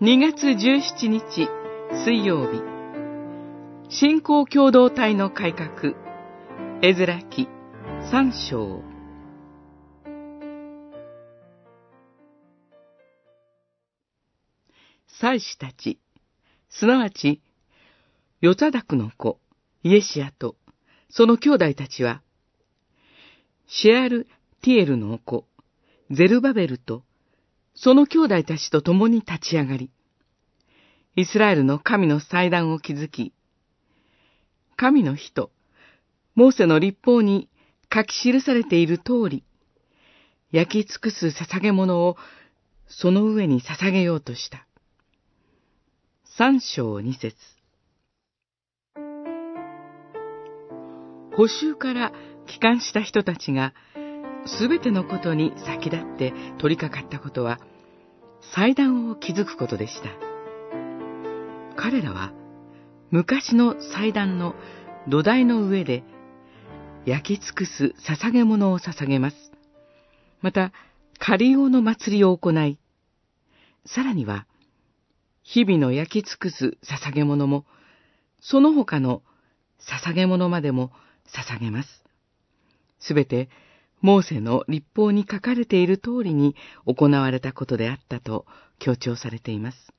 2月17日水曜日。信仰共同体の改革。絵面記三章。祭司たち、すなわち、ヨザダクの子、イエシアと、その兄弟たちは、シェアル・ティエルの子、ゼルバベルと、その兄弟たちと共に立ち上がり、イスラエルの神の祭壇を築き、神の人、モーセの立法に書き記されている通り、焼き尽くす捧げ物をその上に捧げようとした。三章二節補修から帰還した人たちが、すべてのことに先立って取り掛かったことは、祭壇を築くことでした。彼らは、昔の祭壇の土台の上で、焼き尽くす捧げ物を捧げます。また、仮用の祭りを行い、さらには、日々の焼き尽くす捧げ物も、その他の捧げ物までも捧げます。すべて、モーセの立法に書かれている通りに行われたことであったと強調されています。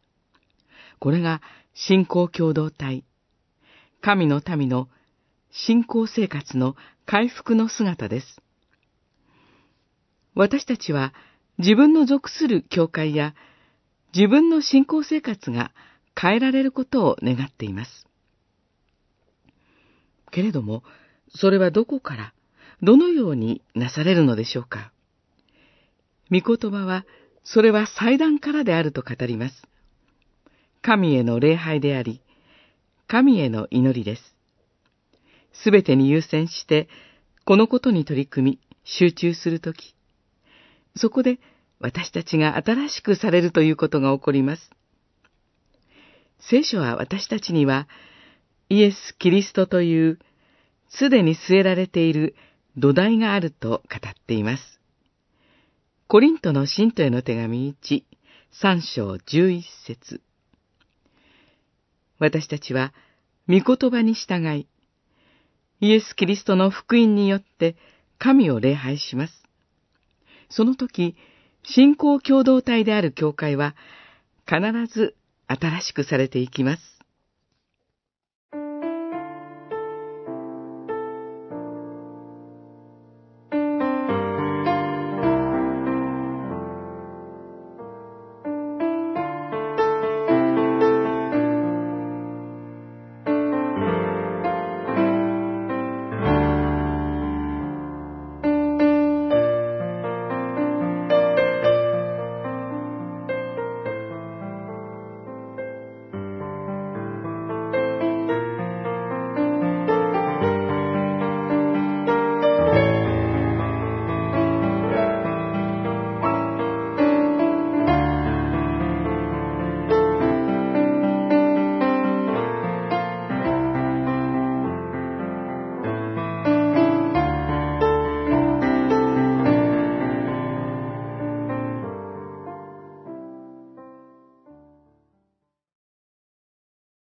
これが信仰共同体、神の民の信仰生活の回復の姿です。私たちは自分の属する教会や自分の信仰生活が変えられることを願っています。けれども、それはどこからどのようになされるのでしょうか。御言葉は、それは祭壇からであると語ります。神への礼拝であり、神への祈りです。すべてに優先して、このことに取り組み、集中するとき、そこで私たちが新しくされるということが起こります。聖書は私たちには、イエス・キリストという、すでに据えられている土台があると語っています。コリントの信徒への手紙1、3章11節私たちは、御言葉に従い、イエス・キリストの福音によって神を礼拝します。その時、信仰共同体である教会は、必ず新しくされていきます。